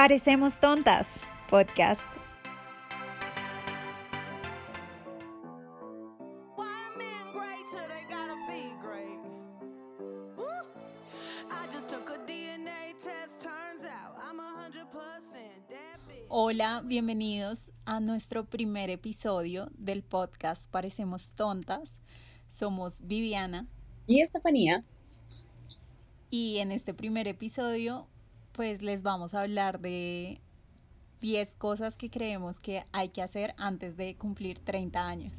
Parecemos tontas, podcast. Hola, bienvenidos a nuestro primer episodio del podcast Parecemos Tontas. Somos Viviana y Estefanía. Y en este primer episodio pues les vamos a hablar de 10 cosas que creemos que hay que hacer antes de cumplir 30 años.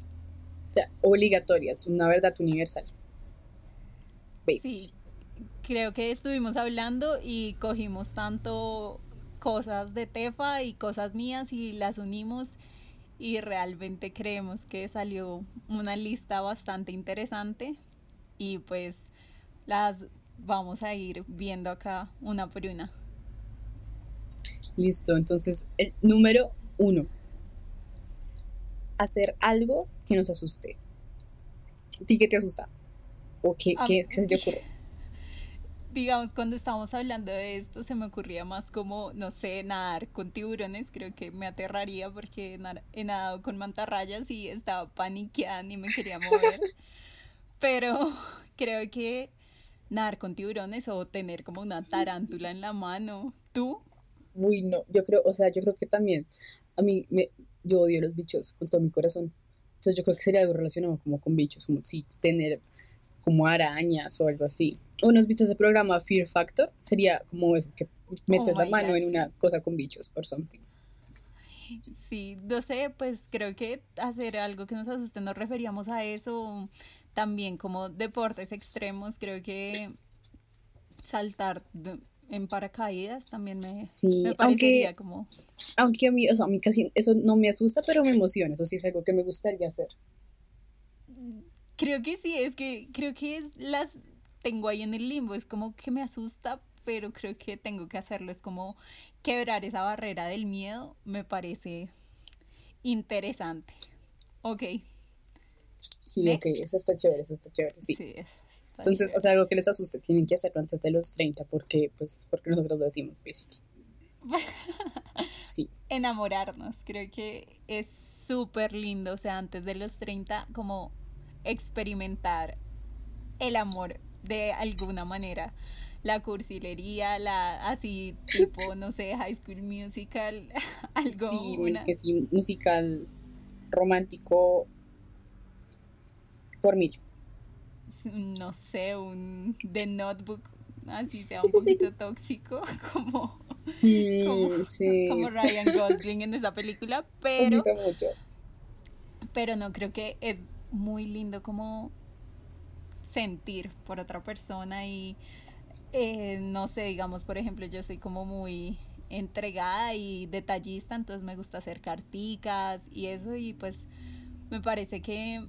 O sea, obligatorias, una verdad universal. Sí, creo que estuvimos hablando y cogimos tanto cosas de Tefa y cosas mías y las unimos y realmente creemos que salió una lista bastante interesante y pues las vamos a ir viendo acá una por una. Listo, entonces el número uno. Hacer algo que nos asuste. ¿A ti qué te asusta? ¿O qué, qué, se te ocurre? Digamos, cuando estábamos hablando de esto, se me ocurría más como, no sé, nadar con tiburones. Creo que me aterraría porque he nadado con mantarrayas y estaba paniqueada y me quería mover. Pero creo que nadar con tiburones o tener como una tarántula en la mano. ¿Tú? Uy, no, yo creo, o sea, yo creo que también, a mí, me, yo odio los bichos con todo mi corazón. Entonces yo creo que sería algo relacionado como con bichos, como si tener como arañas o algo así. ¿O no has visto ese programa Fear Factor? Sería como que metes oh la mano en una cosa con bichos o something. Sí, no sé, pues creo que hacer algo que nos asuste nos referíamos a eso, también como deportes extremos, creo que saltar en paracaídas también me, sí, parecería aunque, como... Aunque a mí, o sea, a mí casi eso no me asusta, pero me emociona, eso sí es algo que me gustaría hacer. Creo que sí, es que creo que las tengo ahí en el limbo, es como que me asusta, pero creo que tengo que hacerlo, es como quebrar esa barrera del miedo, me parece interesante. Ok. Sí, ok, eso está chévere, eso está chévere, sí. sí entonces, o sea, algo que les asuste, tienen que hacerlo antes de los 30 porque, pues, porque nosotros lo decimos, basically. Sí. Enamorarnos, creo que es súper lindo, o sea, antes de los 30, como experimentar el amor de alguna manera. La cursilería, la así tipo, no sé, High School Musical, algo. Sí, que sí, musical romántico por mí no sé, un The Notebook, así sea un poquito tóxico, como, como, Ryan Gosling en esa película, pero, pero no creo que es muy lindo como sentir por otra persona y eh, no sé, digamos, por ejemplo, yo soy como muy entregada y detallista, entonces me gusta hacer carticas y eso y pues me parece que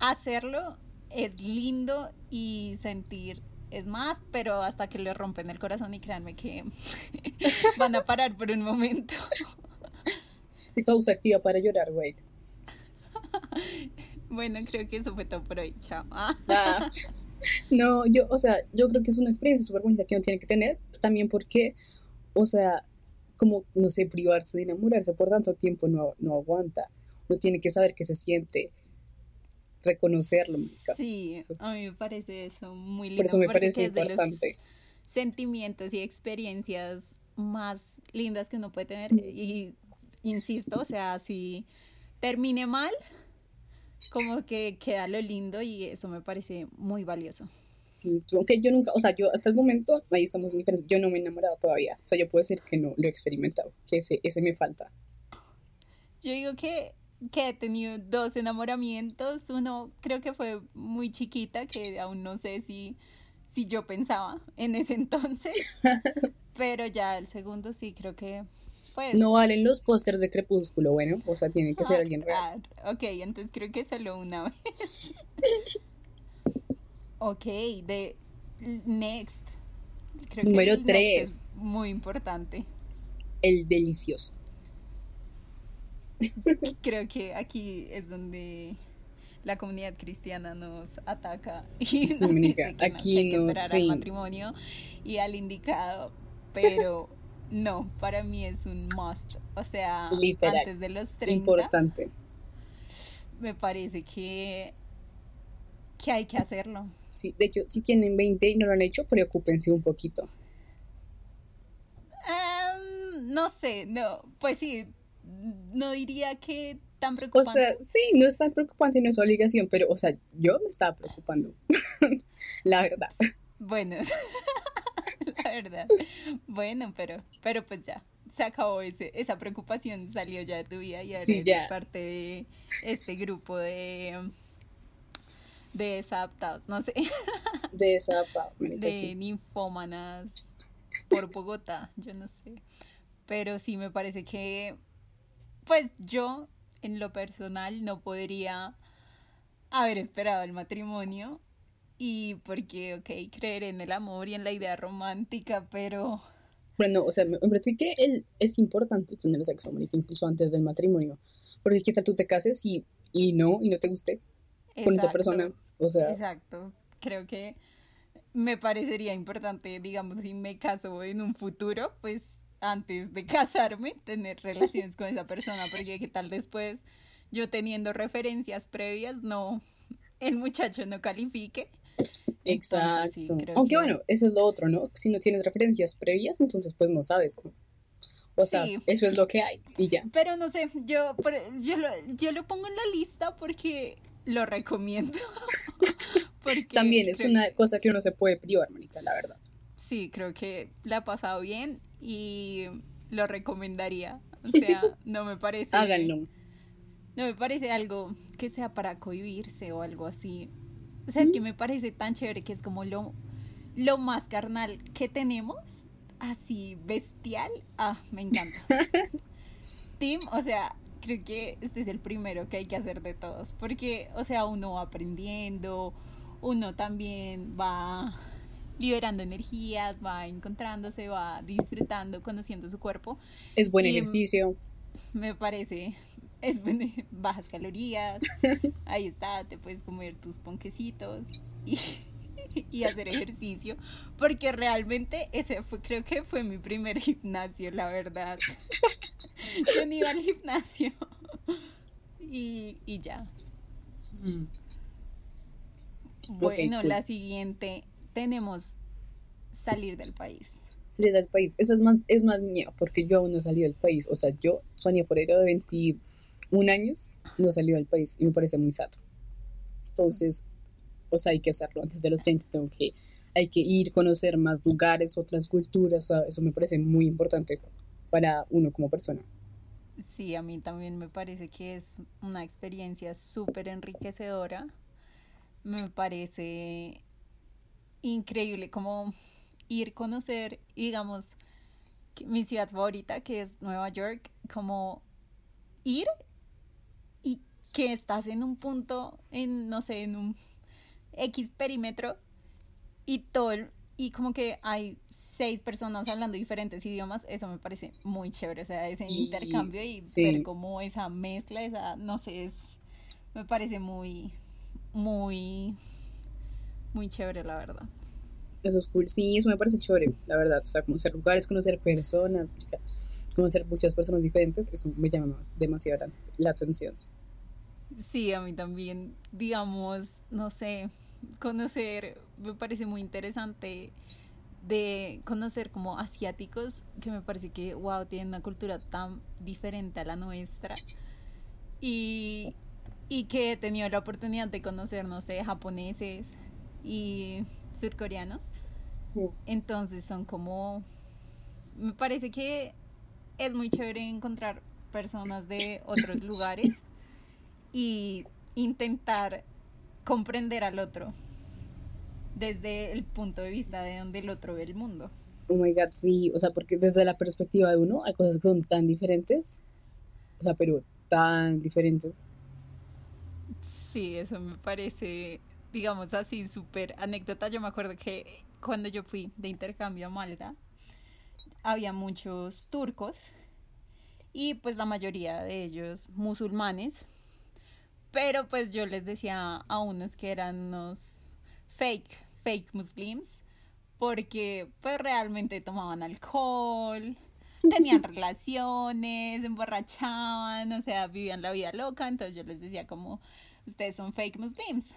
hacerlo es lindo y sentir es más, pero hasta que le rompen el corazón y créanme que van a parar por un momento. Sí, pausa activa para llorar, güey. bueno, creo que eso fue todo por hoy. Chao. Ah. No, yo, o sea, yo creo que es una experiencia súper bonita que uno tiene que tener, también porque, o sea, como, no sé, privarse de enamorarse por tanto tiempo no, no aguanta. Uno tiene que saber qué se siente, reconocerlo. Sí, a mí me parece eso muy lindo. Por eso me parece importante. sentimientos y experiencias más lindas que uno puede tener. Y insisto, o sea, si termine mal, como que queda lo lindo y eso me parece muy valioso. Sí, aunque yo nunca, o sea, yo hasta el momento, ahí estamos diferentes, yo no me he enamorado todavía. O sea, yo puedo decir que no lo he experimentado, que ese, ese me falta. Yo digo que que he tenido dos enamoramientos. Uno creo que fue muy chiquita, que aún no sé si, si yo pensaba en ese entonces. Pero ya el segundo sí, creo que pues... No valen los pósters de Crepúsculo, bueno, o sea, tiene que ser alguien real. Ah, ok, entonces creo que solo una vez. ok, de Next. Número 3. Muy importante. El delicioso. Creo que aquí es donde la comunidad cristiana nos ataca y sí, aquí no, esperar al matrimonio y al indicado, pero no, para mí es un must. O sea, antes de los 30. Importante. Me parece que, que hay que hacerlo. Sí, de hecho, si tienen 20 y no lo han hecho, preocúpense un poquito. Em, no sé, no, pues sí, no diría que tan preocupante. O sea, sí, no es tan preocupante, no es obligación, pero, o sea, yo me estaba preocupando, la verdad. Bueno, la verdad. Bueno, pero, pero pues ya, se acabó ese, esa preocupación, salió ya de tu vida y ahora eres parte de este grupo de desadaptados, no sé. Desadaptados, De ninfómanas por Bogotá, yo no sé. Pero sí me parece que, pues yo, en lo personal, no podría haber esperado el matrimonio y porque, ok, creer en el amor y en la idea romántica, pero... Bueno, o sea, me parece que él, es importante tener sexo, incluso antes del matrimonio. Porque qué tal tú te cases y, y no, y no te guste con esa persona. O sea... Exacto. Creo que me parecería importante, digamos, si me caso en un futuro, pues antes de casarme, tener relaciones con esa persona, porque qué tal después yo teniendo referencias previas, no, el muchacho no califique Exacto. Aunque bueno, eso es lo otro, ¿no? Si no tienes referencias previas, entonces pues no sabes, O sea, eso es lo que hay y ya. Pero no sé, yo, yo, lo, yo lo pongo en la lista porque lo recomiendo. porque También es una cosa que uno se puede privar, Mónica, la verdad. Sí, creo que la ha pasado bien y lo recomendaría. O sea, no me parece... Háganlo. No me parece algo que sea para cohibirse o algo así. O sea, es que me parece tan chévere que es como lo, lo más carnal que tenemos, así bestial. Ah, me encanta. Tim, o sea, creo que este es el primero que hay que hacer de todos, porque, o sea, uno va aprendiendo, uno también va liberando energías, va encontrándose, va disfrutando, conociendo su cuerpo. Es buen ejercicio. Me parece, es bajas calorías, ahí está, te puedes comer tus ponquecitos y, y, hacer ejercicio, porque realmente ese fue, creo que fue mi primer gimnasio, la verdad. Yo ni iba al gimnasio y, y ya. Mm. Bueno, la siguiente, tenemos salir del país salir del país. Esa es más, es más mía, porque yo aún no he salido del país. O sea, yo, Sonia Forero de 20, un años no salió del país y me parece muy sato. Entonces, o sea, hay que hacerlo antes de los 30, tengo que, hay que ir, conocer más lugares, otras culturas, eso me parece muy importante para uno como persona. Sí, a mí también me parece que es una experiencia súper enriquecedora. Me parece increíble como ir, conocer, digamos, mi ciudad favorita, que es Nueva York, como ir que estás en un punto, en, no sé, en un X perímetro y todo y como que hay seis personas hablando diferentes idiomas, eso me parece muy chévere, o sea, ese intercambio y ver como esa mezcla, esa, no sé, es, me parece muy, muy, muy chévere, la verdad. Eso es cool, sí, eso me parece chévere, la verdad, o sea, conocer lugares, conocer personas, conocer muchas personas diferentes, eso me llama demasiado la atención. Sí, a mí también, digamos, no sé, conocer, me parece muy interesante de conocer como asiáticos, que me parece que, wow, tienen una cultura tan diferente a la nuestra. Y, y que he tenido la oportunidad de conocer, no sé, japoneses y surcoreanos. Entonces son como, me parece que es muy chévere encontrar personas de otros lugares y intentar comprender al otro desde el punto de vista de donde el otro ve el mundo. Oh my god, sí, o sea, porque desde la perspectiva de uno hay cosas que son tan diferentes, o sea, pero tan diferentes. Sí, eso me parece, digamos así, súper anécdota. Yo me acuerdo que cuando yo fui de intercambio a Malta, había muchos turcos y pues la mayoría de ellos musulmanes pero pues yo les decía a unos que eran unos fake, fake muslims, porque pues realmente tomaban alcohol, tenían relaciones, emborrachaban, o sea, vivían la vida loca, entonces yo les decía como, ustedes son fake muslims.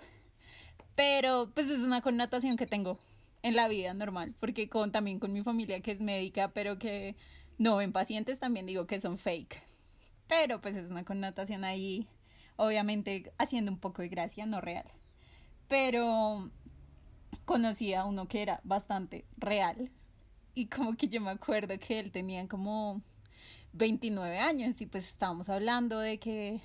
Pero pues es una connotación que tengo en la vida normal, porque con también con mi familia que es médica, pero que no ven pacientes, también digo que son fake. Pero pues es una connotación ahí, obviamente haciendo un poco de gracia, no real. Pero conocí a uno que era bastante real. Y como que yo me acuerdo que él tenía como 29 años y pues estábamos hablando de que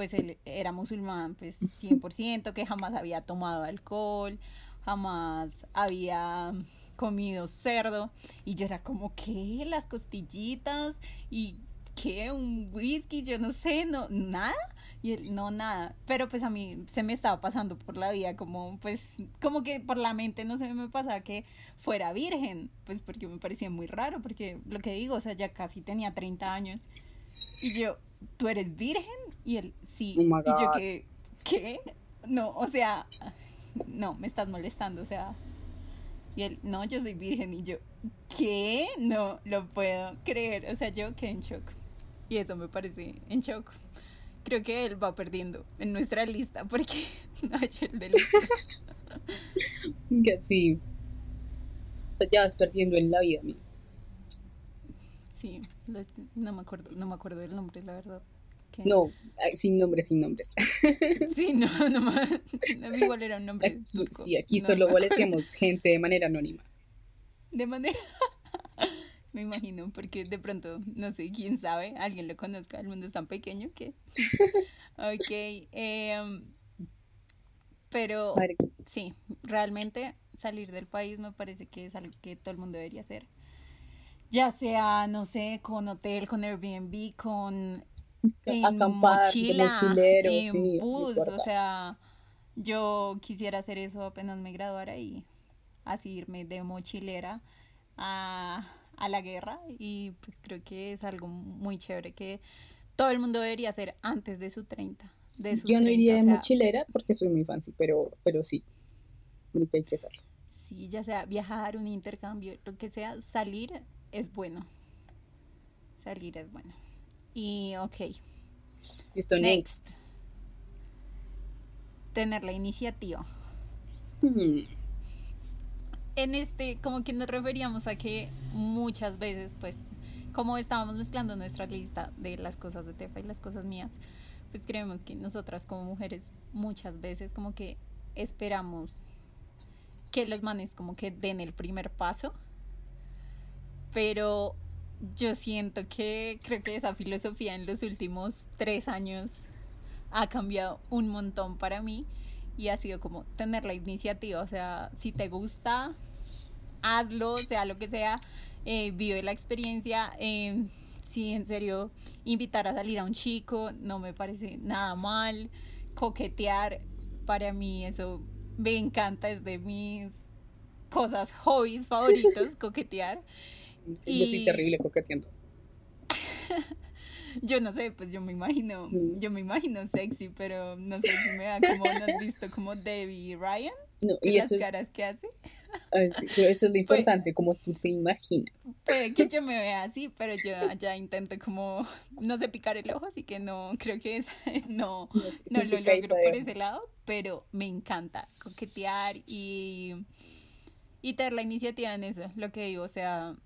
pues él era musulmán pues 100%, que jamás había tomado alcohol, jamás había comido cerdo y yo era como, ¿qué? Las costillitas y ¿qué? Un whisky, yo no sé, no, nada. Y él, no, nada. Pero pues a mí se me estaba pasando por la vida, como pues, como que por la mente no se me pasaba que fuera virgen, pues porque me parecía muy raro, porque lo que digo, o sea, ya casi tenía 30 años. Y yo, ¿tú eres virgen? Y él, sí. Oh y yo, ¿qué? ¿Qué? No, o sea, no, me estás molestando, o sea. Y él, no, yo soy virgen. Y yo, ¿qué? No lo puedo creer. O sea, yo quedé en shock. Y eso me parece en shock. Creo que él va perdiendo en nuestra lista porque no ha hecho el delito. que sí. Ya vas perdiendo en la vida, Sí, no me acuerdo, no me acuerdo del nombre, la verdad. No, sin nombres, sin nombres. Sí, no, no, no igual era un nombre. Aquí, sí, aquí solo boleteamos gente de manera anónima. De manera. Me imagino, porque de pronto, no sé, quién sabe, alguien lo conozca, el mundo es tan pequeño que... ok, em, pero sí, realmente salir del país me parece que es algo que todo el mundo debería hacer. Ya sea, no sé, con hotel, con Airbnb, con en mochila, en bus, o sea, yo quisiera hacer eso apenas me graduara y así irme de mochilera a a la guerra y pues creo que es algo muy chévere que todo el mundo debería hacer antes de su 30. De yo no iría de mochilera porque soy muy fancy, pero, pero sí, que hay que hacerlo. Sí, ya sea viajar, un intercambio, lo que sea, salir es bueno. Salir es bueno. Y ok. Listo, next. Tener la iniciativa. Hmm en este, como que nos referíamos a que muchas veces, pues, como estábamos mezclando nuestra lista de las cosas de Tefa y las cosas mías, pues creemos que nosotras como mujeres muchas veces como que esperamos que los manes como que den el primer paso, pero yo siento que creo que esa filosofía en los últimos tres años ha cambiado un montón para mí y ha sido como tener la iniciativa, o sea, si te gusta, hazlo, sea lo que sea, eh, vive la experiencia. Eh, si en serio invitar a salir a un chico no me parece nada mal, coquetear, para mí eso me encanta, es de mis cosas, hobbies favoritos, coquetear. Yo soy terrible coqueteando. yo no sé, pues yo me imagino, mm. yo me imagino sexy, pero no sé si me da como, ¿no has visto como Debbie Ryan? No, y las caras que hace. pero eso es lo pues, importante, como tú te imaginas. que yo me vea así, pero yo ya intento como, no sé picar el ojo, así que no, creo que es, no, no, lo logro por ese lado, pero me encanta coquetear y, y tener la iniciativa en eso, lo que digo, o sea,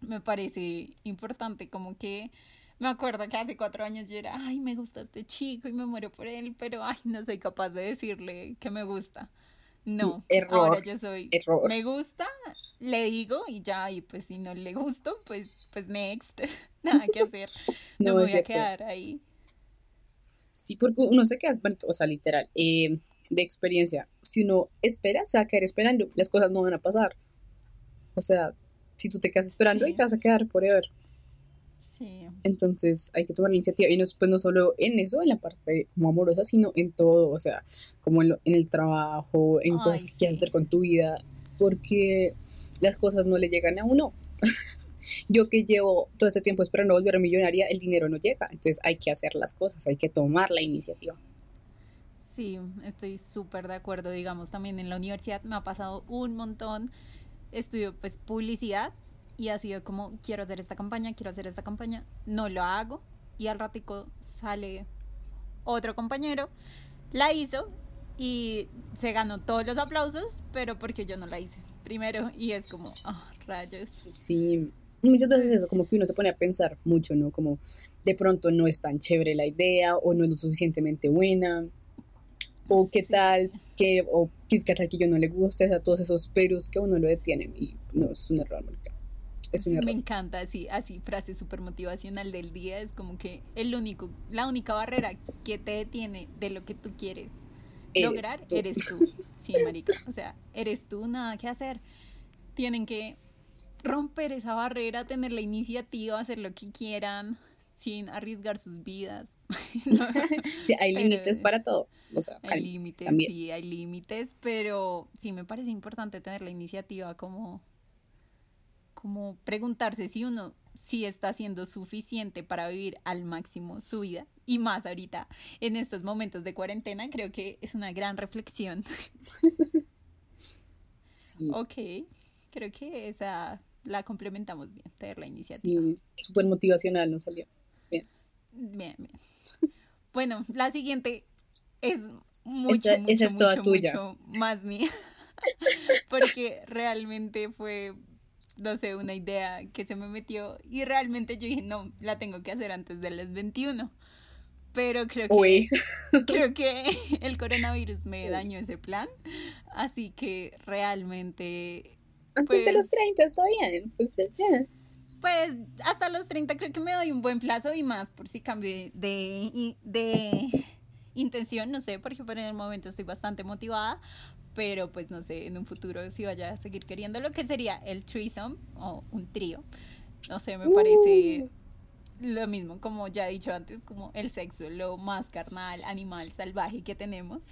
me parece importante como que me acuerdo que hace cuatro años yo era, ay, me gusta este chico y me muero por él, pero ay, no soy capaz de decirle que me gusta. No, error, ahora yo soy, error. me gusta, le digo y ya, y pues si no le gusto, pues, pues next, nada que hacer, no, me voy a quedar ahí. Sí, porque uno se queda, o sea, literal, eh, de experiencia, si uno espera, se va a quedar esperando, las cosas no van a pasar. O sea, si tú te quedas esperando, y te vas a quedar forever. Entonces hay que tomar la iniciativa y no, pues no solo en eso, en la parte como amorosa, sino en todo, o sea, como en, el trabajo, en cosas que quieras hacer con tu vida, porque las cosas no le llegan a uno. Yo que llevo todo este tiempo esperando volver a millonaria, el dinero no llega, entonces hay que hacer las cosas, hay que tomar la iniciativa. Sí, estoy súper de acuerdo, digamos, también en la universidad me ha pasado un montón, estudio pues publicidad y ha sido como, quiero hacer esta campaña, quiero hacer esta campaña, no lo hago y al ratico sale otro compañero, la hizo y se ganó todos los aplausos, pero porque yo no la hice primero y es como, oh, rayos. Sí, muchas veces eso, como que uno se pone a pensar mucho, ¿no? Como de pronto no es tan chévere la idea o no es lo suficientemente buena o qué tal que o qué tal que yo no le guste, a todos esos perus que uno lo detienen y no es un error, Es un error. Me encanta así, así frase súper motivacional del día, es como que el único, la única barrera que te detiene de lo que tú quieres lograr eres tú. Sí, marica. O sea, eres tú, nada que hacer. Tienen que romper esa barrera, tener la iniciativa, hacer lo que quieran sin arriesgar sus vidas. sí, hay límites para todo. O sea, hay límites, también. sí, hay límites, pero sí me parece importante tener la iniciativa como, como preguntarse si uno sí está siendo suficiente para vivir al máximo su vida y más ahorita en estos momentos de cuarentena creo que es una gran reflexión. Sí. Ok, creo que esa la complementamos bien, tener la iniciativa. Sí, súper motivacional nos salió. Bien. Bien, bien. Bueno, la siguiente es mucho, mucho, es toda tuya. mucho más mía. Porque realmente fue no sé, una idea que se me metió y realmente yo dije, no, la tengo que hacer antes de las 21. Pero creo que, creo que el coronavirus me dañó ese plan, así que realmente... Antes de pues los 30 está bien, pues, pues hasta los 30 creo que me doy un buen plazo y más por si cambio de, de intención, no sé, porque por el momento estoy bastante motivada, pero pues no sé, en un futuro si vaya a seguir queriendo lo que sería el threesome o un trío. No sé, me parece uh. lo mismo, como ya he dicho antes, como el sexo, lo más carnal, animal, salvaje que tenemos.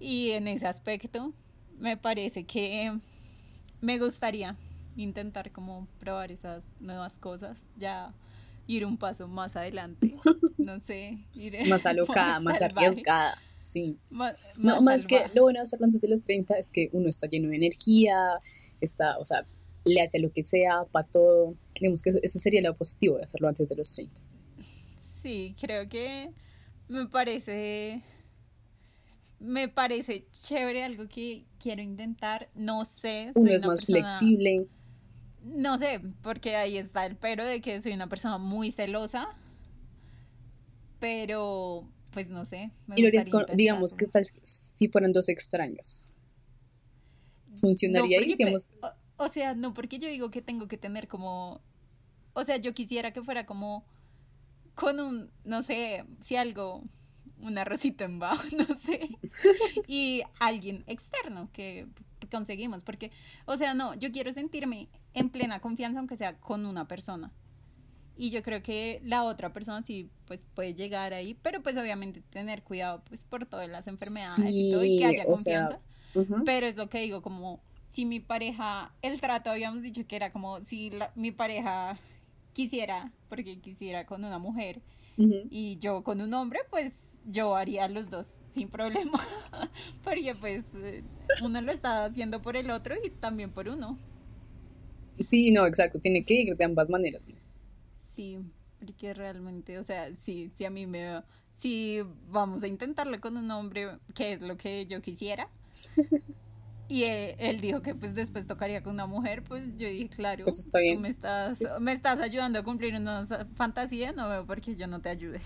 Y en ese aspecto, me parece que me gustaría intentar como probar esas nuevas cosas, ya ir un paso más adelante, no sé, ir más alocada, más arriesgada. Sí. no, más que lo bueno de hacerlo antes de los 30 es que uno está lleno de energía, está, o sea, le hace lo que sea, para todo. Digamos que ese sería lo positivo de hacerlo antes de los 30. Sí, creo que me parece me parece chévere algo que quiero intentar, no sé. Uno es más flexible. No sé, porque ahí está el pero de que soy una persona muy celosa, pero pues no sé. y lo harías con, digamos, ¿qué tal si fueran dos extraños? ¿Funcionaría ahí? Digamos? O, sea, no, porque yo digo que tengo que tener como. O sea, yo quisiera que fuera como. Con un, no sé, si algo, un arrocito en bajo, no sé. y alguien externo que conseguimos. Porque, o sea, no, yo quiero sentirme en plena confianza, aunque sea con una persona y yo creo que la otra persona sí pues puede llegar ahí, pero pues obviamente tener cuidado pues por todas las enfermedades y todo y que haya confianza. Pero es lo que digo, como si mi pareja, el trato habíamos dicho que era como si mi pareja quisiera, porque quisiera con una mujer y yo con un hombre, pues yo haría los dos sin problema, porque pues eh, uno lo está haciendo por el otro y también por uno. Sí, no, exacto, tiene que ir de ambas maneras. Sí, porque realmente, o sea, sí, sí a mí me... Si vamos a intentarlo con un hombre, que es lo que yo quisiera. Y él, dijo que pues después tocaría con una mujer, pues yo dije, claro, pues está bien. me estás, me estás ayudando a cumplir una fantasía, no veo por qué yo no te ayude.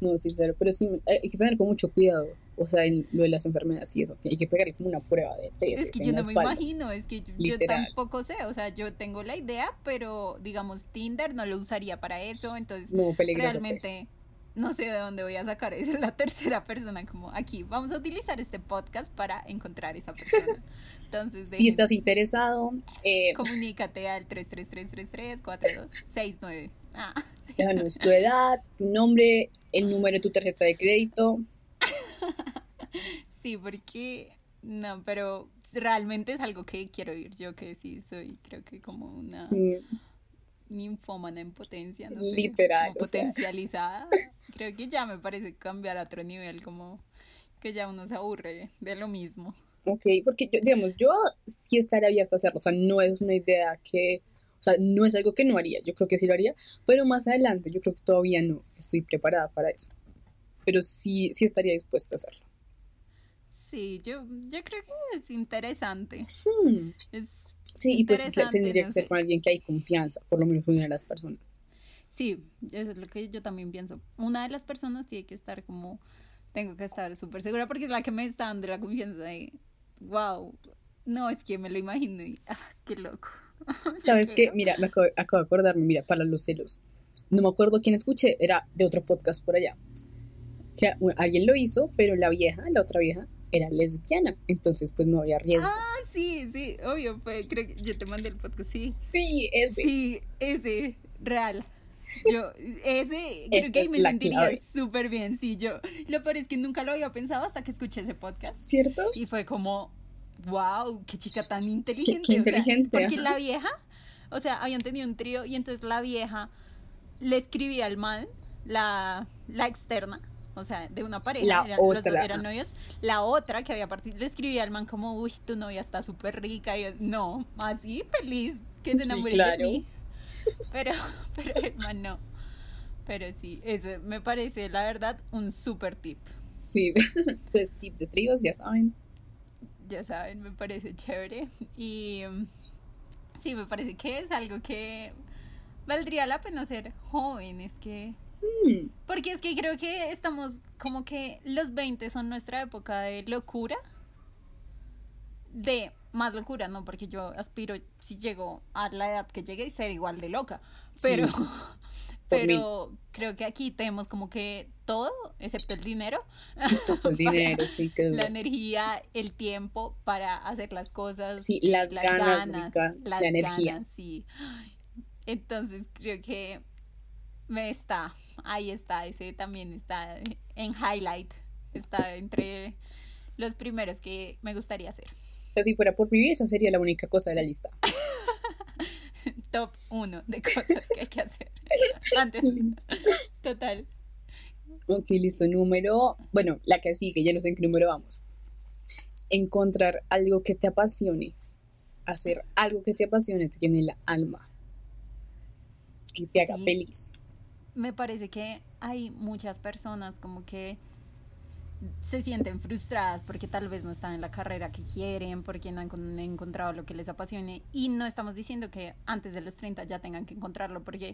No, sí, claro, pero sí, hay que tener con mucho cuidado, o sea, en lo de las enfermedades y eso, hay que pegar como una prueba de test. Es que yo no me imagino, es que yo, tampoco sé, o sea, yo tengo la idea, pero digamos, Tinder no lo usaría para eso, entonces no, realmente no sé de dónde voy a sacar esa es la tercera persona, como aquí, vamos a utilizar este podcast para encontrar esa persona. Entonces, si estás interesado, eh, comunícate al 33333 4269. Ah. Déjanos tu edad, tu nombre, el número de tu tarjeta de crédito. sí, porque no, pero realmente es algo que quiero ir. Yo que sí soy, creo que como una sí. ninfómana en potencia, no Literal. potencializada. Creo que ya me parece cambiar a otro nivel, como que ya uno se aburre de lo mismo. Ok, porque yo, digamos, yo sí estaré abierta a hacerlo, o sea, no es una idea que O sea, no es algo que no haría, yo creo que sí lo haría, pero más adelante yo creo que todavía no estoy preparada para eso. Pero sí, sí estaría dispuesta a hacerlo. Sí, yo, yo creo que es interesante. Hmm. sí, y pues tendría que ser con alguien que hay confianza, por lo menos una de las personas. Sí, eso es lo que yo también pienso. Una de las personas tiene que estar como, tengo que estar súper segura porque es la que me está dando la confianza de, wow, no, es que me lo imagino y, ah, qué loco. ¿Sabes qué? Mira, me acabo, acabo de acordarme, mira, para los celos. No me acuerdo quién escuché, era de otro podcast por allá. Que alguien lo hizo, pero la vieja, la otra vieja, era lesbiana, entonces pues no había riesgo. Ah, sí, sí, obvio, pues, creo que yo te mandé el podcast, sí. Sí, ese. Sí, ese, real. Yo, ese, creo que ahí me sentiría súper bien, sí, yo, lo peor es que nunca lo había pensado hasta que escuché ese podcast. ¿Cierto? Y fue como, wow, qué chica tan inteligente. Qué, inteligente. porque la vieja, o sea, habían tenido un trío y entonces la vieja le escribía al man, la, la externa, o sea, de una pareja, la eran, otra. eran novios, la otra que había partido, le escribía al man como, uy, tu novia está súper rica, y yo, no, así feliz, que se enamore de mí. Pero, pero el man no. Pero sí, eso me parece, la verdad, un súper tip. Sí, entonces tip de tríos, ya saben. Ya saben, me parece chévere. Y mm, sí, me parece que es algo que valdría la pena ser joven, es que. Porque es que creo que estamos como que los 20 son nuestra época de locura. De más locura, ¿no? Porque yo aspiro, si llego a la edad que llegue, ser igual de loca. Pero, pero creo que aquí tenemos como que todo, excepto el dinero. Excepto el dinero, sí. Que la energía, el tiempo para hacer las cosas. Sí, las, ganas, la energía. sí. Entonces creo que me está, ahí está, ese también está en highlight, está entre los primeros que me gustaría hacer. si fuera por vivir, esa sería la única cosa de la lista. Top uno de cosas que hay que hacer. Antes. Total. Ok, listo. Número, bueno, la que sigue, ya no sé en qué número vamos. Encontrar algo que te apasione. Hacer algo que te apasione, te tiene la alma. Que te haga feliz me parece que hay muchas personas como que se sienten frustradas porque tal vez no están en la carrera que quieren, porque no han encontrado lo que les apasione. Y no estamos diciendo que antes de los 30 ya tengan que encontrarlo, porque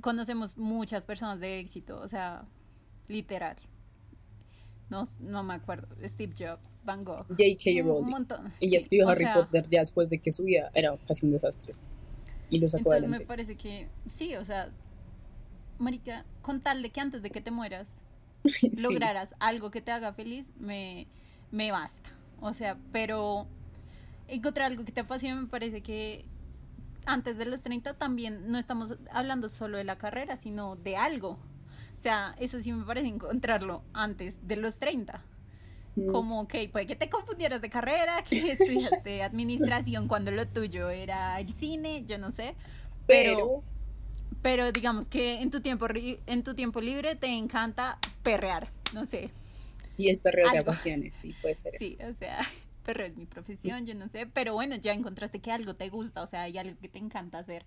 conocemos muchas personas de éxito, o sea, literal. No, no me acuerdo. Steve Jobs, Van Gogh. J.K. Rowling. Un montón. Ella escribió Harry Potter ya después de que su vida era casi un desastre. Y lo sacó adelante. Me parece que sí, o sea, marica, con tal de que antes de que te mueras lograras algo que te haga feliz, me, me basta. O sea, pero encontrar algo que te apasione me parece que antes de los 30 también no estamos hablando solo de la carrera, sino de algo. O sea, eso sí me parece encontrarlo antes de los 30. Mm. Como que puede que te confundieras de carrera, que estudiaste administración cuando lo tuyo era el cine, yo no sé. pero pero digamos que en tu tiempo en tu tiempo libre te encanta perrear, no sé. Y el perreo de pasiones, sí, puede ser sí, o sea, perreo es mi profesión, yo no sé, pero bueno, ya encontraste que algo te gusta, o sea, hay algo que te encanta hacer,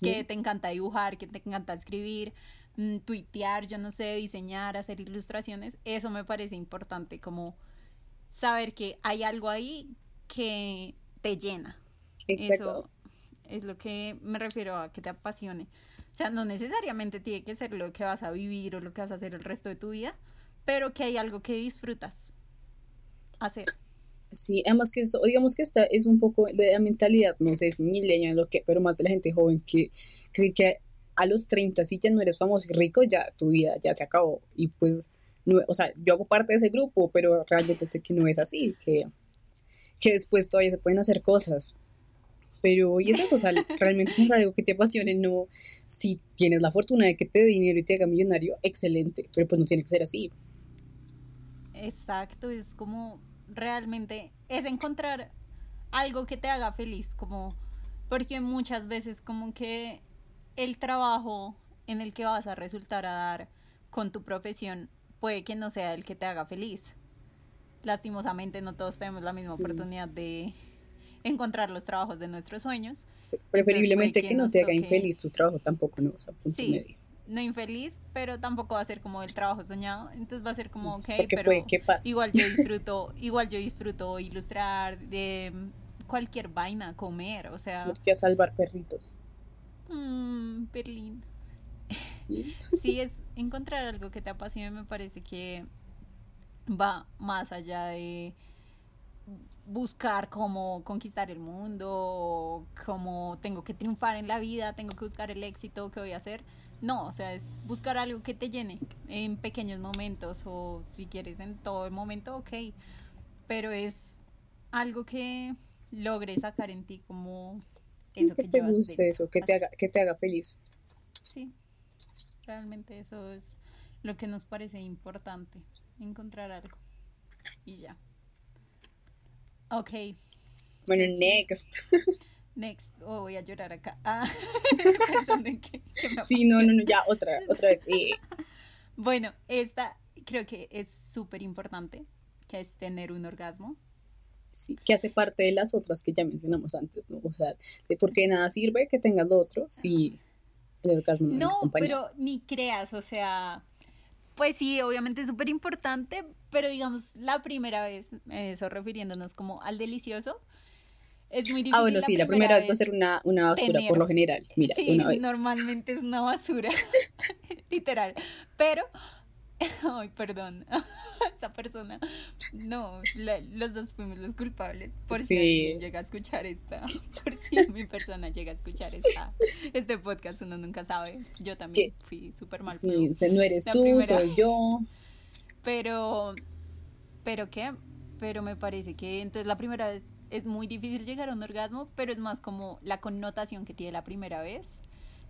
que te encanta dibujar, que te encanta escribir, mm, tuitear, yo no sé, diseñar, hacer ilustraciones, eso me parece importante, como saber que hay algo ahí que te llena. Exacto. Eso es lo que me refiero a que te apasione. O sea, no necesariamente tiene que ser lo que vas a vivir o lo que vas a hacer el resto de tu vida, pero que hay algo que disfrutas hacer. Sí, además que esto, digamos que esta es un poco de la mentalidad, no sé si milenial lo que, pero más de la gente joven que cree que a los 30 si ya no eres famoso y rico, ya tu vida ya se acabó. Y pues, no, o sea, yo hago parte de ese grupo, pero realmente sé que no es así, que, que después todavía se pueden hacer cosas, pero, y es eso, o sea, realmente comprar algo que te apasione, no, si tienes la fortuna de que te dé dinero y te haga millonario, excelente, pero pues no tiene que ser así. Exacto, es como realmente, es encontrar algo que te haga feliz, como, porque muchas veces como que el trabajo en el que vas a resultar a dar con tu profesión puede que no sea el que te haga feliz. Lastimosamente no todos tenemos la misma oportunidad de encontrar los trabajos de nuestros sueños. Preferiblemente que, no te haga infeliz tu trabajo tampoco, ¿no? O sea, punto sí, no infeliz, pero tampoco va a ser como el trabajo soñado. Entonces va a ser como, ok, pero igual yo disfruto, igual yo disfruto ilustrar de cualquier vaina, comer, o sea. Que salvar perritos. Mmm, Berlín. Sí. sí, es encontrar algo que te apasione, me parece que va más allá de buscar cómo conquistar el mundo, cómo tengo que triunfar en la vida, tengo que buscar el éxito, ¿qué voy a hacer? No, o sea, es buscar algo que te llene en pequeños momentos o si quieres en todo el momento, ok, pero es algo que logres sacar en ti como eso que, te guste, eso, que te, haga, que te haga feliz. Sí, realmente eso es lo que nos parece importante, encontrar algo y ya. Ok. Bueno, next. Next. Oh, voy a llorar acá. Ah, sí, no, no, no, ya, otra, otra vez. Eh. Bueno, esta creo que es súper importante, que es tener un orgasmo. Sí, que hace parte de las otras que ya mencionamos antes, ¿no? O sea, de por qué nada sirve que tengas lo otro si el orgasmo no No, pero ni creas, o sea, pues sí, obviamente es súper importante, pero digamos, la primera vez, eso refiriéndonos como al delicioso, es muy difícil. Ah, bueno, sí, la primera vez va a ser una, una basura por lo general. Mira, sí, una vez. Normalmente es una basura, literal. Pero Ay, perdón. Persona. No, los dos fuimos los culpables. Por si alguien llega a escuchar esta. Por si mi persona llega a escuchar esta, este podcast, uno nunca sabe. Yo también fui súper mal. Sí, no eres tú, soy yo. Pero, ¿pero qué? Pero me parece que entonces la primera vez es muy difícil llegar a un orgasmo, pero es más como la connotación que tiene la primera vez.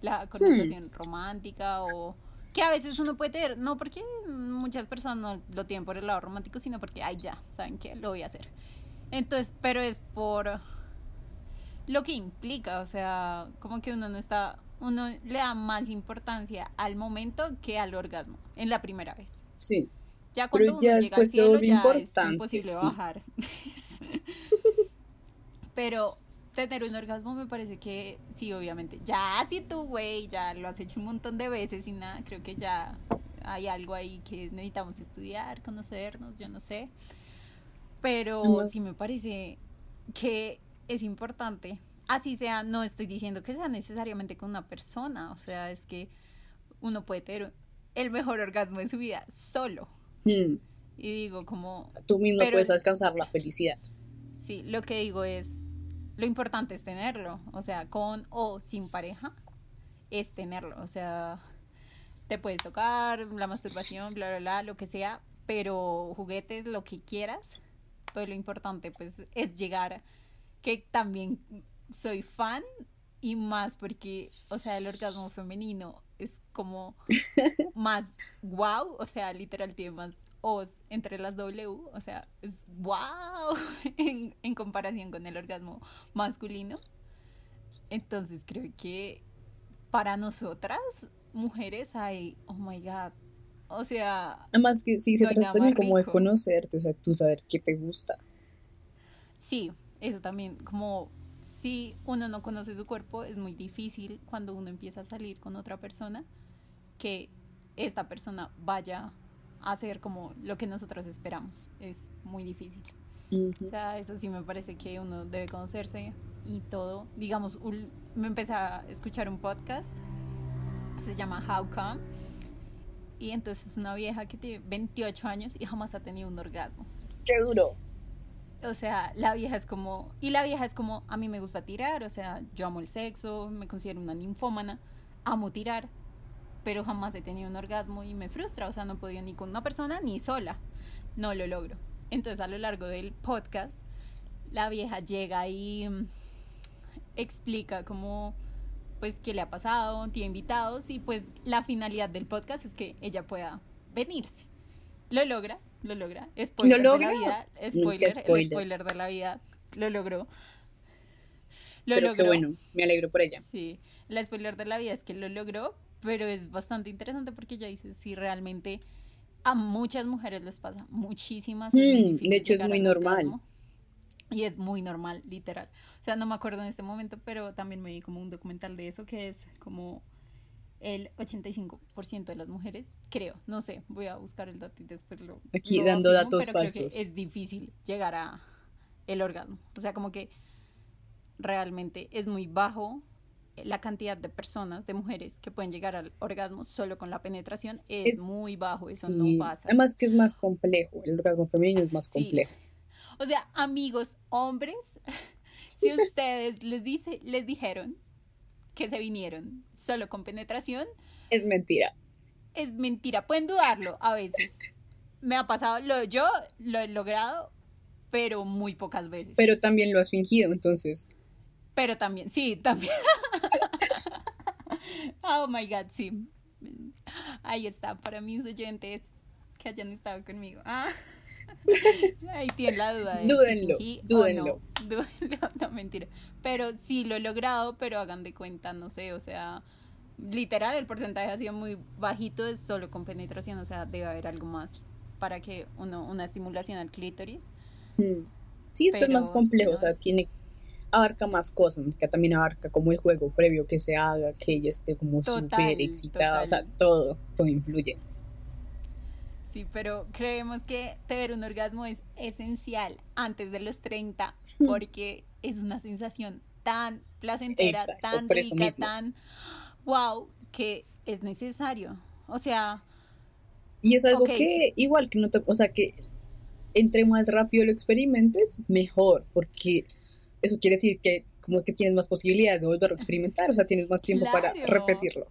La connotación hmm. romántica o que a veces uno puede tener, no porque muchas personas no lo tienen por el lado romántico, sino porque, ay, ya, ¿saben qué? Lo voy a hacer. Entonces, pero es por lo que implica, o sea, como que uno no está, uno le da más importancia al momento que al orgasmo, en la primera vez. Sí. Ya cuando uno llega al cielo, ya es imposible bajar. pero tener un orgasmo me parece que sí, obviamente. Ya si tú, güey, ya lo has hecho un montón de veces y nada, creo que ya hay algo ahí que necesitamos estudiar, conocernos, yo no sé. Pero sí me parece que es importante. Así sea, no estoy diciendo que sea necesariamente con una persona, o sea, es que uno puede tener el mejor orgasmo de su vida solo. Hmm. Y digo, como... Tú mismo puedes alcanzar la felicidad. Sí, lo que digo es, lo importante es tenerlo, o sea, con o sin pareja, es tenerlo, o sea, te puedes tocar, la masturbación, bla, bla, bla, lo que sea, pero juguetes, lo que quieras, pues lo importante pues es llegar, que también soy fan y más porque, o sea, el orgasmo femenino es como más wow, o sea, literal tiene más os entre las W, o sea, es wow en, comparación con el orgasmo masculino. Entonces creo que para nosotras, mujeres, hay, oh my god, o sea... Además que sí, se trata también como de conocerte, o sea, tú saber qué te gusta. Sí, eso también, como si uno no conoce su cuerpo, es muy difícil cuando uno empieza a salir con otra persona que esta persona vaya hacer como lo que nosotros esperamos. Es muy difícil. O sea, eso sí me parece que uno debe conocerse y todo. Digamos, me empecé a escuchar un podcast, se llama How Come, y entonces es una vieja que tiene 28 años y jamás ha tenido un orgasmo. ¡Qué duro! O sea, la vieja es como, y la vieja es como, a mí me gusta tirar, o sea, yo amo el sexo, me considero una ninfómana, amo tirar, pero jamás he tenido un orgasmo y me frustra, o sea, no he podido ni con una persona ni sola, no lo logro. Entonces a lo largo del podcast, la vieja llega y mm, explica cómo, pues, qué le ha pasado, tiene invitados y pues la finalidad del podcast es que ella pueda venirse. Lo logra, lo logra. Spoiler ¿Lo logra? de la vida. Spoiler, spoiler. de la vida. Lo logró. Lo Pero logró. Qué bueno, me alegro por ella. Sí, la spoiler de la vida es que lo logró, pero es bastante interesante porque ya dice si realmente a muchas mujeres les pasa, muchísimas. Mm, de hecho es muy normal. Y es muy normal, literal. O sea, no me acuerdo en este momento, pero también me vi como un documental de eso que es como el 85% de las mujeres, creo, no sé, voy a buscar el dato y después lo... Aquí dando datos falsos. es difícil llegar a el orgasmo. O sea, como que realmente es muy bajo la cantidad de personas, de mujeres que pueden llegar al orgasmo solo con la penetración es, muy bajo, eso no pasa. Además que es más complejo, el orgasmo femenino es más complejo. O sea, amigos hombres, si ustedes les dice, les dijeron que se vinieron solo con penetración, es mentira. Es mentira, pueden dudarlo a veces. Me ha pasado, lo, yo lo he logrado, pero muy pocas veces. Pero también lo has fingido, entonces. Pero también, sí, también. oh my god, sí. Ahí está, para mis oyentes que hayan estado conmigo. Ah. Ahí tienen la duda. De dúdenlo, dúdenlo. No, dúdenlo, no, mentira. Pero sí lo he logrado, pero hagan de cuenta, no sé, o sea, literal el porcentaje ha sido muy bajito de solo con penetración, o sea, debe haber algo más para que uno, una estimulación al clítoris. Hmm. Sí, esto es más complejo, o sea, tiene abarca más cosas, que también abarca como el juego previo que se haga, que ella esté como súper excitada, o sea, todo, todo influye. Sí, pero creemos que tener un orgasmo es esencial antes de los 30 porque es una sensación tan placentera, tan rica, tan wow, que es necesario. O sea... Y es algo que igual que no te... O sea, que entre más rápido lo experimentes, mejor, porque eso quiere decir que como que tienes más posibilidades de volverlo a experimentar, o sea, tienes más tiempo para repetirlo.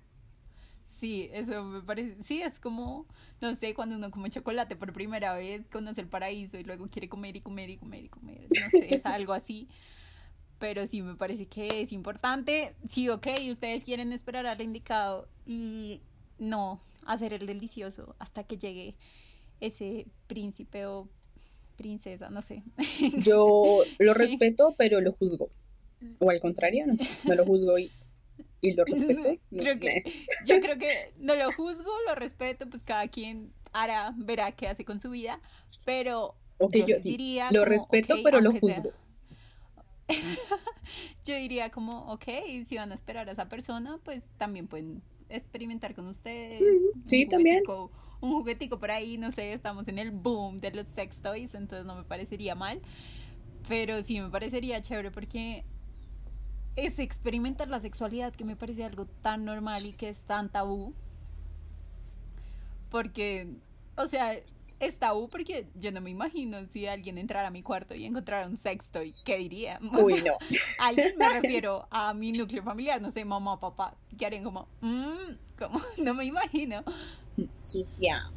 Sí, eso me parece, sí, es como, no sé, cuando uno come chocolate por primera vez, conoce el paraíso y luego quiere comer y comer y comer y comer, no sé, es algo así. Pero sí, me parece que es importante, sí, ok, ustedes quieren esperar al indicado y no hacer el delicioso hasta que llegue ese príncipe o princesa, no sé. Yo lo respeto, pero lo juzgo. O al contrario, no sé, no lo juzgo y, lo respeto. Creo que, yo creo que no lo juzgo, lo respeto, pues cada quien hará, verá qué hace con su vida, pero okay, yo, diría lo respeto, pero lo juzgo. yo diría como, ok, si van a esperar a esa persona, pues también pueden experimentar con ustedes. Sí, también un juguetico por ahí, no sé, estamos en el boom de los sex toys, entonces no me parecería mal. Pero sí me parecería chévere porque es experimentar la sexualidad que me parece algo tan normal y que es tan tabú. Porque, o sea, es tabú porque yo no me imagino si alguien entrara a mi cuarto y encontrara un toy, ¿qué diría? Uy, no. alguien me refiero a mi núcleo familiar, no sé, mamá, papá, que harían como, mmm, como, no me imagino sucia.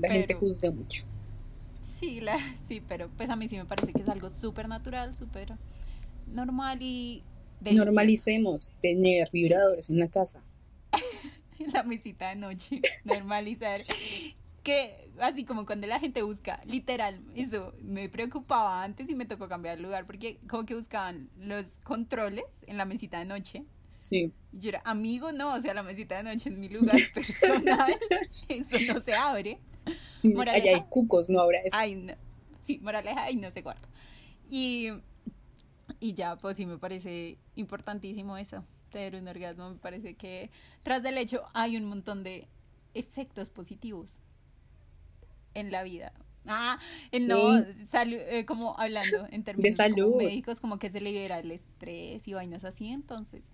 la gente juzga mucho. Sí, la, sí, pero pues a mí sí me parece que es algo súper natural, súper normal y... Normalicemos tener vibradores en la casa. la mesita de noche, normalizar. que así como cuando la gente busca, literal, eso me preocupaba antes y me tocó cambiar el lugar porque como que buscaban los controles en la mesita de noche Sí. yo era, amigo, no, o sea, la mesita de noche es mi lugar personal, eso no se abre. Sí, allá hay cucos, no habrá eso. Ay, no. Sí, moraleja, y no se guarda. Y, y ya, pues sí me parece importantísimo eso, tener un orgasmo. Me parece que tras del hecho hay un montón de efectos positivos en la vida. Ah, no, eh, como hablando en términos de salud. médicos, como que se libera el estrés y vainas así, entonces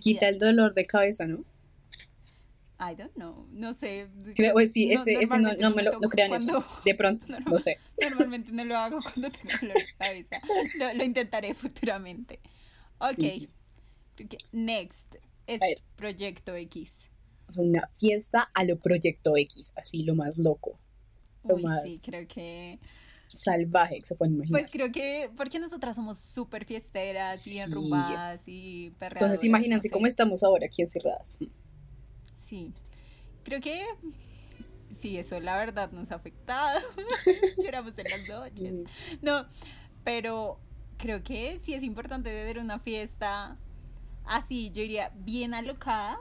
Quita el dolor de cabeza, ¿no? I don't know, no sé. Creo, pues, sí, ese, ese no, no, me lo no crean eso. De pronto, no sé. Normalmente no lo hago cuando tengo dolor de cabeza. Lo, lo intentaré futuramente. Ok. Next es Proyecto X. una fiesta a lo Proyecto X, así lo más loco. Lo más... Sí, creo que salvaje que se pueden imaginar. Pues creo que, porque nosotras somos súper fiesteras y enrumbadas y perreadoras. Entonces imagínense cómo estamos ahora aquí encerradas. Sí, creo que sí, eso la verdad nos ha afectado. Lloramos en las noches. No, pero creo que sí es importante tener una fiesta así, yo diría, bien alocada,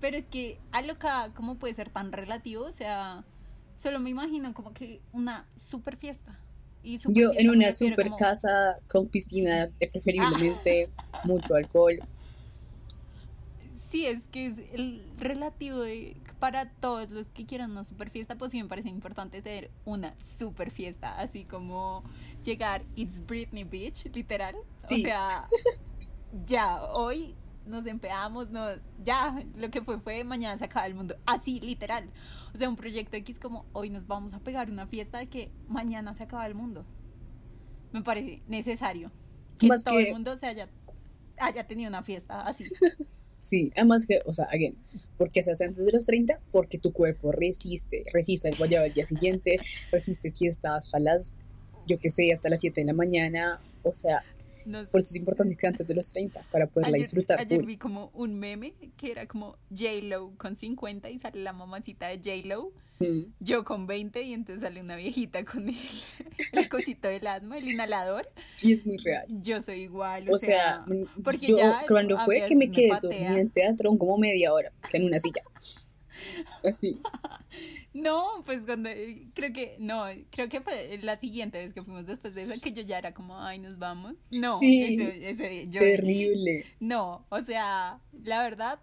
pero es que alocada, ¿cómo puede ser tan relativo? O sea, solo me imagino como que una super fiesta Y Yo en una super casa con piscina, preferiblemente mucho alcohol. Sí, es que es el relativo de para todos los que quieran una super fiesta, pues sí me parece importante tener una super fiesta, así como llegar It's Britney Beach, literal. Sí. O sea, ya, hoy nos empezamos, no, ya, lo que fue fue, mañana se acaba el mundo, así, literal. O sea, un proyecto X como hoy nos vamos a pegar una fiesta de que mañana se acaba el mundo. Me parece necesario que todo el mundo se haya, haya tenido una fiesta así. Sí, además que, o sea, again, porque se hace antes de los 30? Porque tu cuerpo resiste, resiste el guayabo al día siguiente, resiste fiesta hasta las, yo qué sé, hasta las 7 de la mañana, o sea, por eso es importante que sea antes de los 30, para poderla disfrutar. Ayer vi como un meme que era como J-Lo con 50 y sale la mamacita de J-Lo yo con 20 y entonces sale una viejita con el, cosito del asma, el inhalador. Y es muy real. Yo soy igual. O, sea, mm, porque yo cuando fue que me quedé dormida en el teatro como media hora, que en una silla. Así. No, pues cuando creo que no, creo que fue la siguiente vez que fuimos después de eso que yo ya era como, ay, nos vamos. No, sí, terrible. No, o sea, la verdad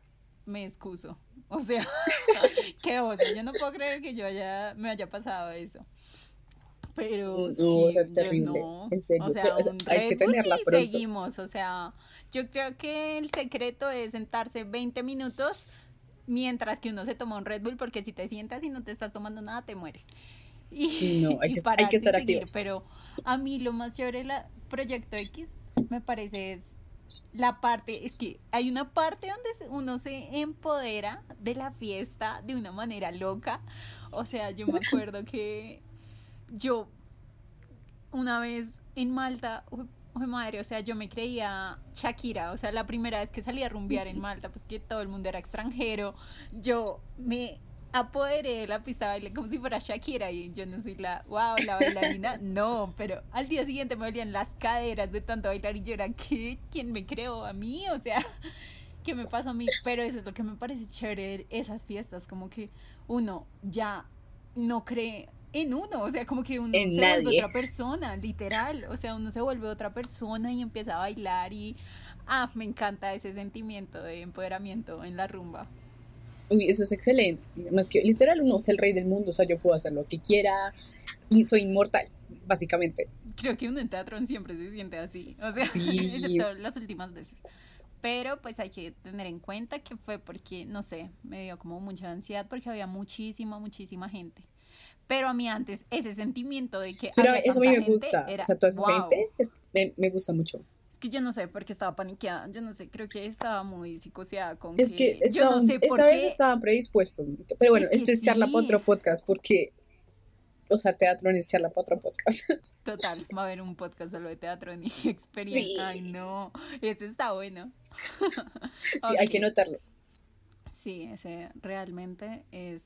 me excuso. O sea, qué oso. Yo no puedo creer que yo haya, me haya pasado eso. Pero no, o sea, terrible. En serio. O sea, hay que tenerla y seguimos. O sea, yo creo que el secreto es sentarse 20 minutos mientras que uno se toma un Red Bull, porque si te sientas y no te estás tomando nada, te mueres. Y, sí, no, hay, que, hay que estar activo. Pero a mí lo más chévere del Proyecto X me parece es la parte, es que hay una parte donde uno se empodera de la fiesta de una manera loca. O sea, yo me acuerdo que yo una vez en Malta, uy, madre, o sea, yo me creía Shakira, o sea, la primera vez que salí a rumbear en Malta, pues que todo el mundo era extranjero, yo me apoderé de la pista de baile como si fuera Shakira y yo no soy la, wow, la bailarina, no, pero al día siguiente me dolían las caderas de tanto bailar y yo era, ¿qué? ¿Quién me creó a mí? O sea, ¿qué me pasó a mí? Pero eso es lo que me parece chévere esas fiestas, como que uno ya no cree en uno, o sea, como que uno se vuelve otra persona, literal, o sea, uno se vuelve otra persona y empieza a bailar y, ah, me encanta ese sentimiento de empoderamiento en la rumba. Uy, eso es excelente. Más que literal uno es el rey del mundo, o sea, yo puedo hacer lo que quiera y soy inmortal, básicamente. Creo que uno en teatro siempre se siente así, o sea, sí. excepto las últimas veces. Pero pues hay que tener en cuenta que fue porque, no sé, me dio como mucha ansiedad porque había muchísima, muchísima gente. Pero a mí antes ese sentimiento de que... Pero eso a mí me gusta. o sea, toda esa gente me, me gusta mucho yo no sé por qué estaba paniqueada, yo no sé, creo que estaba muy psicoseada con es que, yo no sé por esta qué... vez estaba predispuesto, pero bueno, esto es charla para otro podcast porque, o sea, teatro no es charla para otro podcast. Total, va a haber un podcast solo de teatro ni experiencia, ay no, ese está bueno. sí, hay que notarlo. Sí, ese realmente es,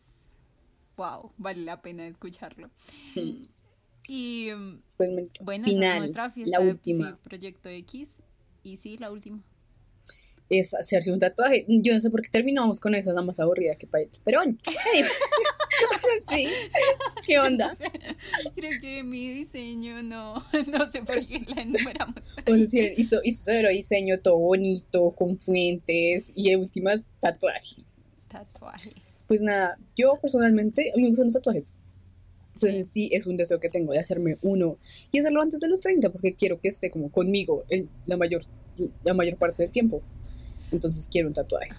wow, vale la pena escucharlo. Y pues, bueno, final, nuestra fiesta la última. Proyecto X. Y sí, la última. Es hacerse un tatuaje. Yo no sé por qué terminamos con esa, nada más aburrida que para él. Pero bueno. sí. ¿Qué onda? creo que mi diseño no, no sé por qué la enumeramos. O sea, hizo, hizo severo diseño todo bonito, con fuentes y últimas tatuajes. Tatuajes. Pues nada, yo personalmente, a mí me gustan los tatuajes. Entonces sí es un deseo que tengo de hacerme uno y hacerlo antes de los 30 porque quiero que esté como conmigo la, mayor, la mayor parte del tiempo. Entonces quiero un tatuaje,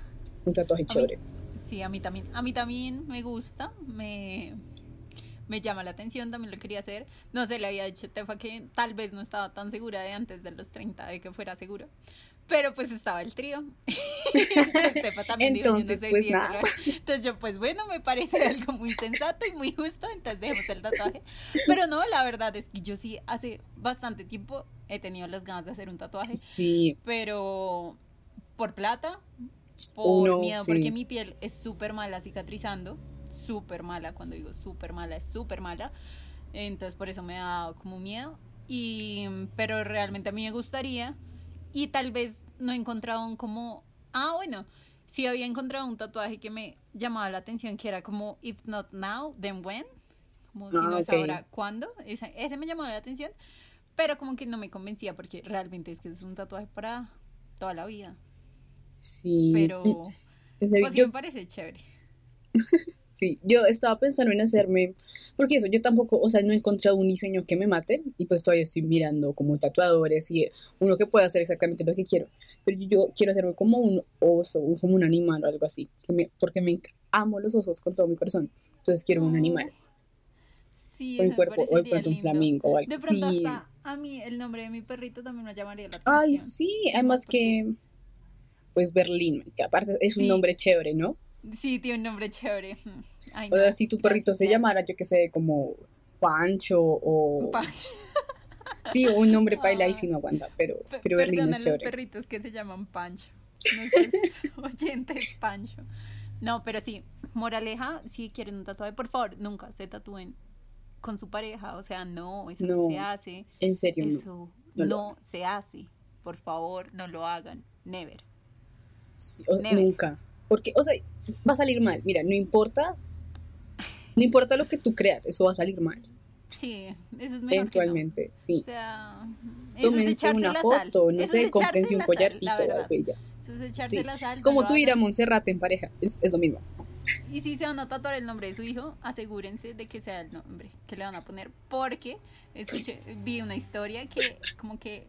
un tatuaje chévere. sí, a mí también, a mí también me gusta, me, me llama la atención, también lo quería hacer. No sé, le había dicho Tefa que tal vez no estaba tan segura de antes de los 30 de que fuera seguro. Pero pues estaba el trío. entonces, pues nada. Entonces yo, pues bueno, me parece algo muy sensato y muy justo, entonces dejemos el tatuaje. Pero no, la verdad es que yo sí hace bastante tiempo he tenido las ganas de hacer un tatuaje. Sí. Pero por plata, por miedo, porque mi piel es súper mala cicatrizando, súper mala, cuando digo súper mala, es súper mala. Entonces por eso me da como miedo. Y, pero realmente a mí me gustaría y tal vez no un como, ah, bueno, sí había encontrado un tatuaje que me llamaba la atención, que era como, if not now, then when, Como si ah, no es ahora, ¿cuándo? Ese, ese me llamó la atención, pero como que no me convencía porque realmente es que es un tatuaje para toda la vida. Sí. Pero pues sí me parece chévere. Sí, yo estaba pensando en hacerme, porque eso, yo tampoco, o sea, no he encontrado un diseño que me mate y pues todavía estoy mirando como tatuadores y uno que pueda hacer exactamente lo que quiero. Pero yo quiero hacerme como un oso, como un animal o algo así, que me, porque me amo los osos con todo mi corazón. Entonces quiero un animal. Sí, o cuerpo, o de un flamingo o algo. De pronto sí. a mí el nombre de mi perrito también me llamaría la atención. Ay, sí, además que, pues Berlín, que aparte es un nombre chévere, ¿no? Sí, tiene un nombre chévere. o sea, si tu perrito se llamara, yo que sé, como Pancho o... Pancho. Sí, un nombre paila y si no aguanta, pero, pero Berlín es chévere. los perritos que se llaman Pancho. No oyentes Pancho. No, pero sí, moraleja, si quieren un tatuaje, por favor, nunca se tatúen con su pareja. O sea, no, eso no, se hace. En serio, eso no, se hace. Por favor, no lo hagan. Never. Nunca. Porque, o sea, va a salir mal. Mira, no importa, no importa lo que tú creas, eso va a salir mal. Sí, eso es mejor Eventualmente, sí. O sea, tómense una foto, no sé, cómprense un collarcito o algo y ya. Eso es echarse la sal. Es como subir a Montserrat en pareja, es, es lo mismo. Y si se van a tatuar el nombre de su hijo, asegúrense de que sea el nombre que le van a poner. Porque escuché, vi una historia que como que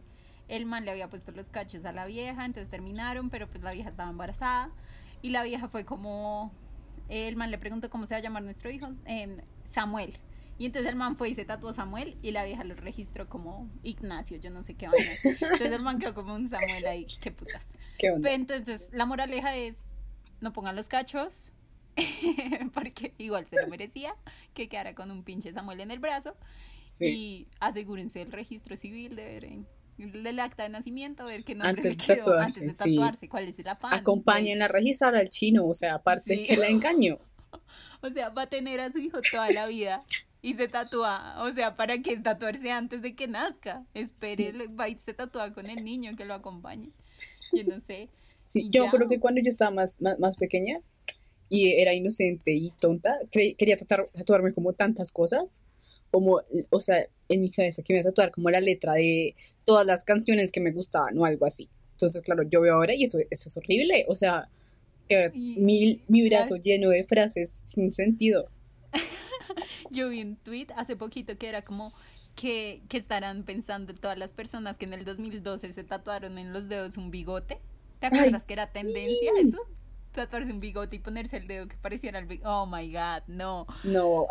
el man le había puesto los cachos a la vieja, entonces terminaron, pero pues la vieja estaba embarazada. Y la vieja fue como, el man le preguntó cómo se va a llamar nuestro hijo, em, Samuel. Y entonces el man fue y se tatuó Samuel y la vieja lo registró como Ignacio, yo no sé qué vaina. Entonces el man quedó como un Samuel ahí, qué putas. Entonces la moraleja es, no pongan los cachos, porque igual se lo merecía, que quedara con un pinche Samuel en el brazo. Y asegúrense el registro civil de ver del acta de nacimiento, ver qué nombre antes de quedó antes de tatuarse, cuál es el afán. Acompañen la registradora del chino, o sea, aparte que la engañó. O sea, va a tener a su hijo toda la vida y se tatúa, o sea, para que tatuarse antes de que nazca. Espere, va y se tatúa con el niño que lo acompañe. Yo no sé. Sí, yo creo que cuando yo estaba más, más, pequeña y era inocente y tonta, quería tatuarme como tantas cosas como, o sea, en mi cabeza que me iba a tatuar como la letra de todas las canciones que me gustaban o algo así. Entonces, claro, yo veo ahora y eso, eso es horrible. O sea, mi, mi brazo lleno de frases sin sentido. yo vi un tweet hace poquito que era como que, que estarán pensando todas las personas que en el 2012 se tatuaron en los dedos un bigote. ¿Te acuerdas que era tendencia eso? Tatuarse un bigote y ponerse el dedo que pareciera el bigote. Oh my god, no. No.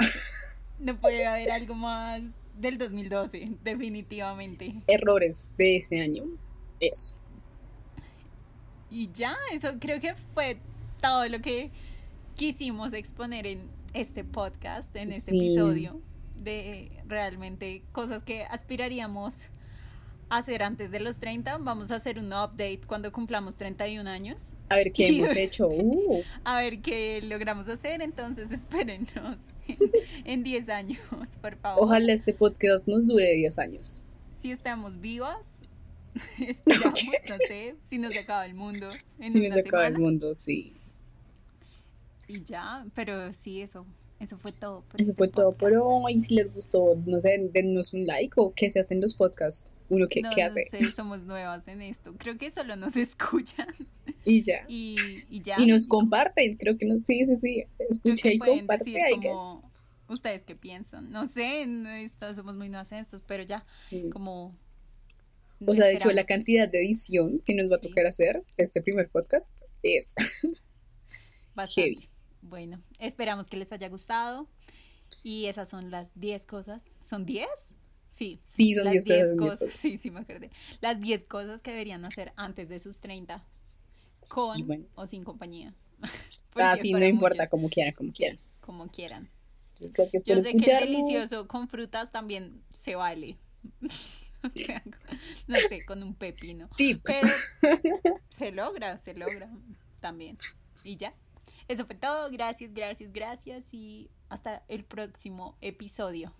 No puede haber algo más del 2012, definitivamente. Errores de ese año. Eso. Y ya, eso creo que fue todo lo que quisimos exponer en este podcast, en este episodio, de realmente cosas que aspiraríamos a hacer antes de los 30. Vamos a hacer un update cuando cumplamos 31 años. A ver qué hemos hecho. Uh. A ver qué logramos hacer, entonces espérenos en 10 años, por favor. Ojalá este podcast nos dure 10 años. Si estamos vivas, esperamos, no sé, si nos acaba el mundo. En si nos acaba el mundo, sí. Y ya, pero sí, eso. Eso fue todo. eso este fue todo por hoy. Si les gustó, no sé, dennos un like o qué se hacen los podcasts. Uno que, ¿qué hace. No sé, somos nuevas en esto. Creo que solo nos escuchan. Y ya. Y, y ya. Y nos comparten. Creo que nos, sí, sí, sí. Escucha y comparte. Como, ¿Ustedes qué piensan? No sé, esto, somos muy nuevas en estos, pero ya. Como. O sea, de hecho, la cantidad de edición que nos va a tocar hacer este primer podcast es. Heavy. Bueno, esperamos que les haya gustado. Y esas son las 10 cosas. ¿Son 10? Sí. Sí, son 10 cosas. Sí, sí, me acordé. Las 10 cosas que deberían hacer antes de sus 30. Con o sin compañía. ah, sí, no importa, como quieran, como quieran. Como quieran. Entonces, gracias Yo sé que es delicioso con frutas también se vale. no sé, con un pepino. Tip. Pero se logra, se logra también. Y ya. Eso fue todo. Gracias, gracias, gracias y hasta el próximo episodio.